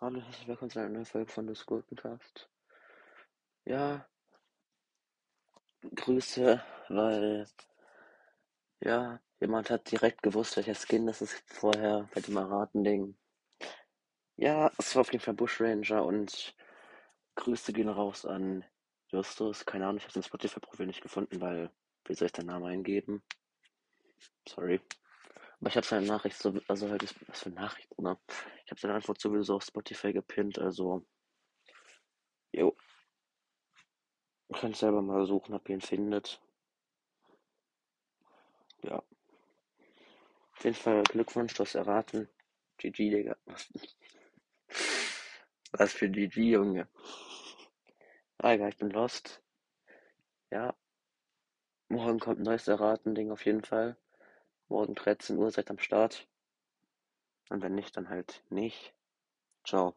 Hallo, herzlich willkommen zu einer neuen Folge von The Gurkencast. Ja, Grüße, weil, ja, jemand hat direkt gewusst, welcher Skin das ist vorher bei dem Erraten-Ding. Ja, es war auf jeden Fall Bushranger und Grüße gehen raus an Justus. Keine Ahnung, ich habe sein Spotify-Profil nicht gefunden, weil, wie soll ich deinen Namen eingeben? Sorry. Aber ich habe seine Nachricht, so, also halt, was für Nachricht, oder? Ich habe seine Antwort sowieso auf Spotify gepinnt, also, jo. Ihr könnt selber mal suchen, ob ihr ihn findet. Ja. Auf jeden Fall Glückwunsch, du hast erraten. GG, Digga. Was für GG, Junge. Ah, egal, ich bin lost. Ja. Morgen kommt ein neues Erraten-Ding auf jeden Fall. Morgen 13 Uhr seid am Start. Und wenn nicht, dann halt nicht. Ciao.